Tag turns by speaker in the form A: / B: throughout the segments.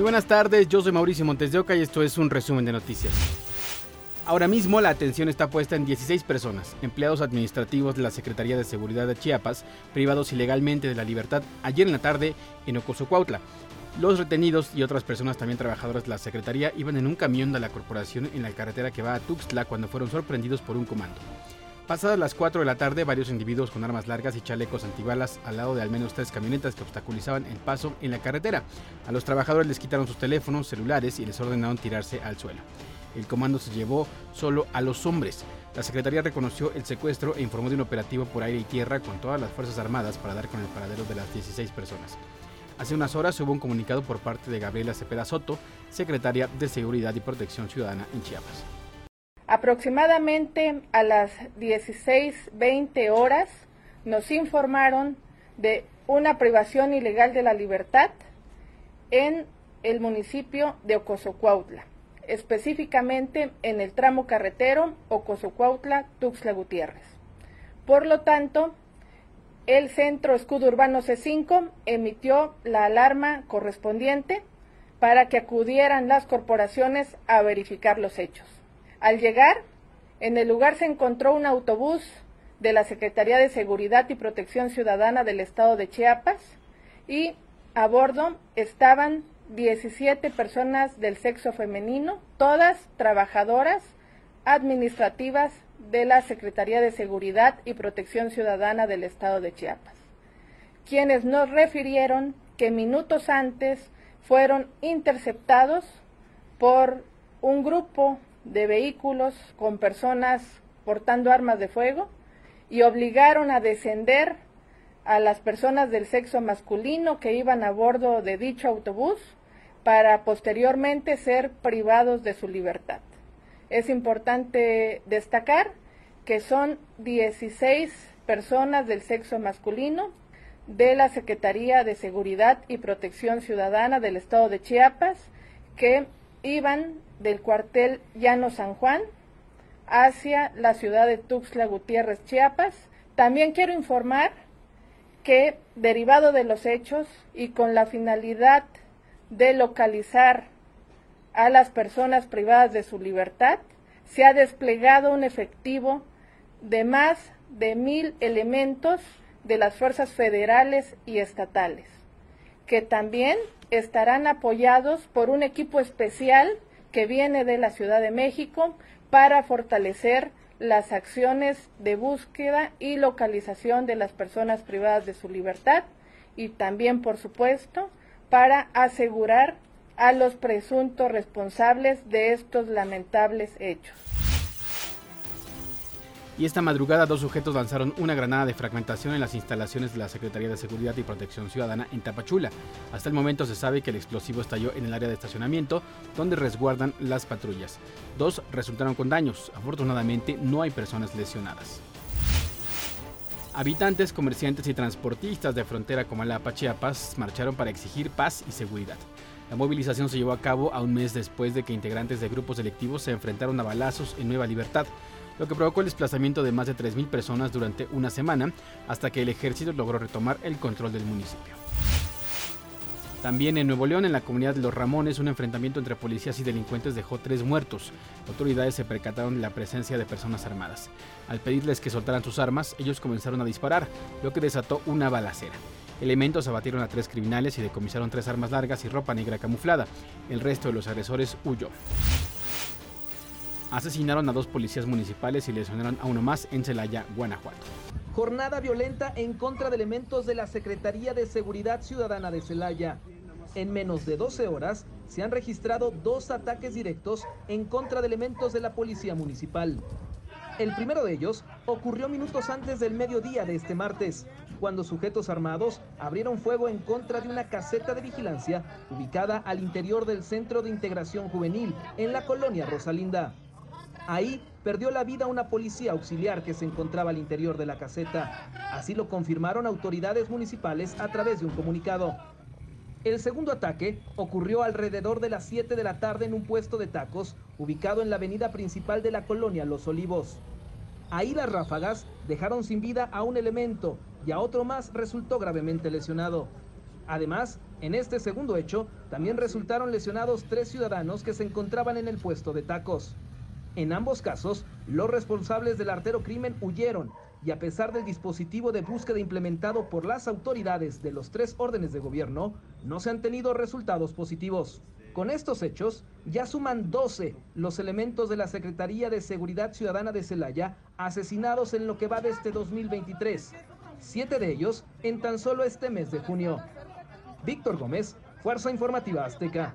A: Muy buenas tardes, yo soy Mauricio Montes de Oca y esto es un resumen de noticias. Ahora mismo la atención está puesta en 16 personas, empleados administrativos de la Secretaría de Seguridad de Chiapas, privados ilegalmente de la libertad ayer en la tarde en Ocosocuautla. Los retenidos y otras personas también trabajadoras de la Secretaría iban en un camión de la corporación en la carretera que va a Tuxtla cuando fueron sorprendidos por un comando. Pasadas las 4 de la tarde, varios individuos con armas largas y chalecos antibalas al lado de al menos tres camionetas que obstaculizaban el paso en la carretera. A los trabajadores les quitaron sus teléfonos, celulares y les ordenaron tirarse al suelo. El comando se llevó solo a los hombres. La Secretaría reconoció el secuestro e informó de un operativo por aire y tierra con todas las Fuerzas Armadas para dar con el paradero de las 16 personas. Hace unas horas hubo un comunicado por parte de Gabriela Cepeda Soto, secretaria de Seguridad y Protección Ciudadana en Chiapas.
B: Aproximadamente a las 16.20 horas nos informaron de una privación ilegal de la libertad en el municipio de Ocosocuautla, específicamente en el tramo carretero Ocosocuautla-Tuxtla Gutiérrez. Por lo tanto, el Centro Escudo Urbano C5 emitió la alarma correspondiente para que acudieran las corporaciones a verificar los hechos. Al llegar, en el lugar se encontró un autobús de la Secretaría de Seguridad y Protección Ciudadana del Estado de Chiapas y a bordo estaban 17 personas del sexo femenino, todas trabajadoras administrativas de la Secretaría de Seguridad y Protección Ciudadana del Estado de Chiapas, quienes nos refirieron que minutos antes fueron interceptados por un grupo de vehículos con personas portando armas de fuego y obligaron a descender a las personas del sexo masculino que iban a bordo de dicho autobús para posteriormente ser privados de su libertad. Es importante destacar que son 16 personas del sexo masculino de la Secretaría de Seguridad y Protección Ciudadana del Estado de Chiapas que iban del cuartel Llano San Juan hacia la ciudad de Tuxtla Gutiérrez, Chiapas. También quiero informar que, derivado de los hechos y con la finalidad de localizar a las personas privadas de su libertad, se ha desplegado un efectivo de más de mil elementos de las fuerzas federales y estatales, que también estarán apoyados por un equipo especial que viene de la Ciudad de México para fortalecer las acciones de búsqueda y localización de las personas privadas de su libertad y también, por supuesto, para asegurar a los presuntos responsables de estos lamentables hechos
A: y esta madrugada dos sujetos lanzaron una granada de fragmentación en las instalaciones de la Secretaría de Seguridad y Protección Ciudadana en Tapachula. Hasta el momento se sabe que el explosivo estalló en el área de estacionamiento donde resguardan las patrullas. Dos resultaron con daños. Afortunadamente no hay personas lesionadas. Habitantes, comerciantes y transportistas de frontera Comalapa, Chiapas marcharon para exigir paz y seguridad. La movilización se llevó a cabo a un mes después de que integrantes de grupos electivos se enfrentaron a balazos en Nueva Libertad lo que provocó el desplazamiento de más de 3.000 personas durante una semana hasta que el ejército logró retomar el control del municipio. También en Nuevo León, en la comunidad de Los Ramones, un enfrentamiento entre policías y delincuentes dejó tres muertos. Autoridades se percataron de la presencia de personas armadas. Al pedirles que soltaran sus armas, ellos comenzaron a disparar, lo que desató una balacera. Elementos abatieron a tres criminales y decomisaron tres armas largas y ropa negra camuflada. El resto de los agresores huyó asesinaron a dos policías municipales y lesionaron a uno más en Celaya, Guanajuato.
C: Jornada violenta en contra de elementos de la Secretaría de Seguridad Ciudadana de Celaya. En menos de 12 horas se han registrado dos ataques directos en contra de elementos de la Policía Municipal. El primero de ellos ocurrió minutos antes del mediodía de este martes, cuando sujetos armados abrieron fuego en contra de una caseta de vigilancia ubicada al interior del Centro de Integración Juvenil en la colonia Rosalinda. Ahí perdió la vida una policía auxiliar que se encontraba al interior de la caseta. Así lo confirmaron autoridades municipales a través de un comunicado. El segundo ataque ocurrió alrededor de las 7 de la tarde en un puesto de tacos ubicado en la avenida principal de la colonia Los Olivos. Ahí las ráfagas dejaron sin vida a un elemento y a otro más resultó gravemente lesionado. Además, en este segundo hecho, también resultaron lesionados tres ciudadanos que se encontraban en el puesto de tacos. En ambos casos, los responsables del artero crimen huyeron y a pesar del dispositivo de búsqueda implementado por las autoridades de los tres órdenes de gobierno, no se han tenido resultados positivos. Con estos hechos, ya suman 12 los elementos de la Secretaría de Seguridad Ciudadana de Celaya asesinados en lo que va de este 2023, siete de ellos en tan solo este mes de junio. Víctor Gómez, Fuerza Informativa Azteca.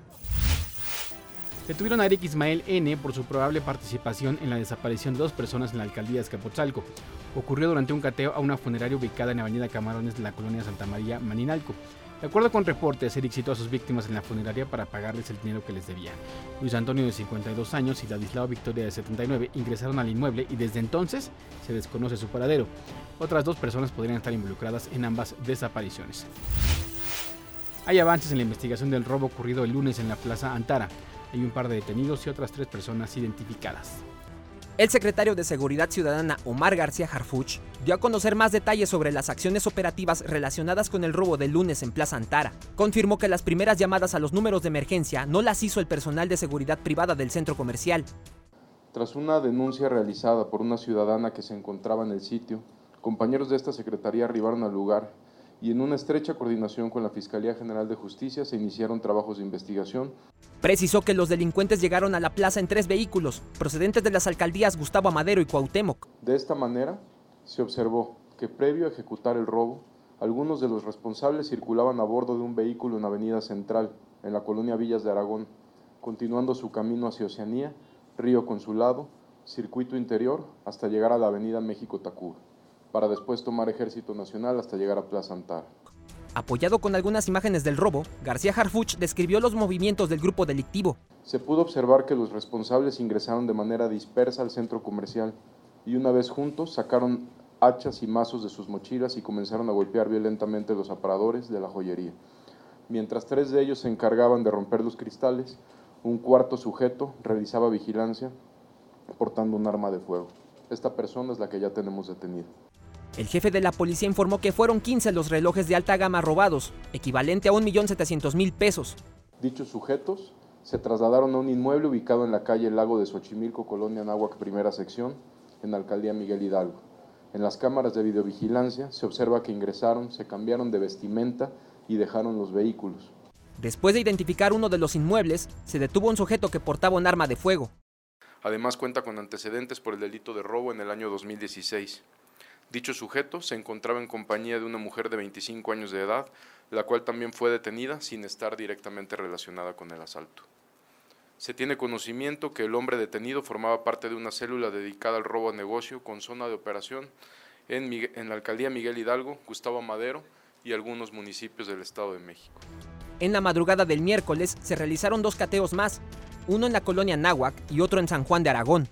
A: Detuvieron a Eric Ismael N. por su probable participación en la desaparición de dos personas en la alcaldía de Escapotzalco. Ocurrió durante un cateo a una funeraria ubicada en la avenida Camarones de la colonia Santa María, Maninalco. De acuerdo con reportes, Eric citó a sus víctimas en la funeraria para pagarles el dinero que les debía. Luis Antonio de 52 años y Ladislao Victoria de 79 ingresaron al inmueble y desde entonces se desconoce su paradero. Otras dos personas podrían estar involucradas en ambas desapariciones. Hay avances en la investigación del robo ocurrido el lunes en la Plaza Antara. Hay un par de detenidos y otras tres personas identificadas.
D: El secretario de Seguridad Ciudadana Omar García Harfuch dio a conocer más detalles sobre las acciones operativas relacionadas con el robo del lunes en Plaza Antara. Confirmó que las primeras llamadas a los números de emergencia no las hizo el personal de seguridad privada del centro comercial.
E: Tras una denuncia realizada por una ciudadana que se encontraba en el sitio, compañeros de esta secretaría arribaron al lugar y en una estrecha coordinación con la Fiscalía General de Justicia se iniciaron trabajos de investigación.
D: Precisó que los delincuentes llegaron a la plaza en tres vehículos, procedentes de las alcaldías Gustavo Amadero y Cuauhtémoc.
E: De esta manera, se observó que previo a ejecutar el robo, algunos de los responsables circulaban a bordo de un vehículo en Avenida Central, en la colonia Villas de Aragón, continuando su camino hacia Oceanía, Río Consulado, Circuito Interior, hasta llegar a la Avenida México-Tacuba para después tomar Ejército Nacional hasta llegar a Plaza Antara.
D: Apoyado con algunas imágenes del robo, García Harfuch describió los movimientos del grupo delictivo.
E: Se pudo observar que los responsables ingresaron de manera dispersa al centro comercial y una vez juntos sacaron hachas y mazos de sus mochilas y comenzaron a golpear violentamente los aparadores de la joyería. Mientras tres de ellos se encargaban de romper los cristales, un cuarto sujeto realizaba vigilancia portando un arma de fuego. Esta persona es la que ya tenemos detenida.
D: El jefe de la policía informó que fueron 15 los relojes de alta gama robados, equivalente a 1.700.000 pesos.
E: Dichos sujetos se trasladaron a un inmueble ubicado en la calle Lago de Xochimilco, Colonia Náhuac, primera sección, en la alcaldía Miguel Hidalgo. En las cámaras de videovigilancia se observa que ingresaron, se cambiaron de vestimenta y dejaron los vehículos.
D: Después de identificar uno de los inmuebles, se detuvo un sujeto que portaba un arma de fuego.
E: Además cuenta con antecedentes por el delito de robo en el año 2016. Dicho sujeto se encontraba en compañía de una mujer de 25 años de edad, la cual también fue detenida sin estar directamente relacionada con el asalto. Se tiene conocimiento que el hombre detenido formaba parte de una célula dedicada al robo a negocio con zona de operación en, la alcaldía Miguel Hidalgo, Gustavo Madero y algunos municipios del Estado de México.
D: En la madrugada del miércoles se realizaron dos cateos más, uno en la colonia Náhuac y otro en San Juan de Aragón.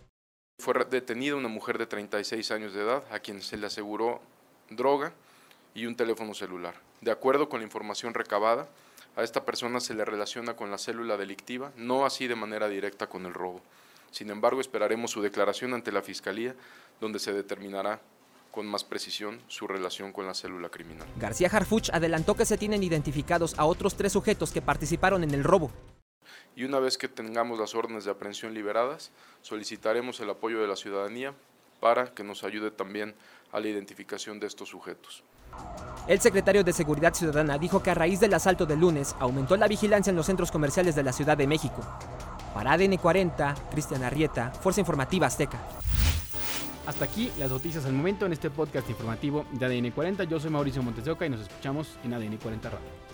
E: Fue detenida una mujer de 36 años de edad a quien se le aseguró droga y un teléfono celular. De acuerdo con la información recabada, a esta persona se le relaciona con la célula delictiva, no así de manera directa con el robo. Sin embargo, esperaremos su declaración ante la Fiscalía, donde se determinará con más precisión su relación con la célula criminal.
D: García Harfuch adelantó que se tienen identificados a otros tres sujetos que participaron en el robo
E: y una vez que tengamos las órdenes de aprehensión liberadas, solicitaremos el apoyo de la ciudadanía para que nos ayude también a la identificación de estos sujetos.
D: El secretario de Seguridad Ciudadana dijo que a raíz del asalto del lunes aumentó la vigilancia en los centros comerciales de la Ciudad de México. Para ADN 40, Cristian Arrieta, Fuerza Informativa Azteca.
A: Hasta aquí las noticias al momento en este podcast informativo de ADN 40. Yo soy Mauricio Montes de Oca y nos escuchamos en ADN 40 Radio.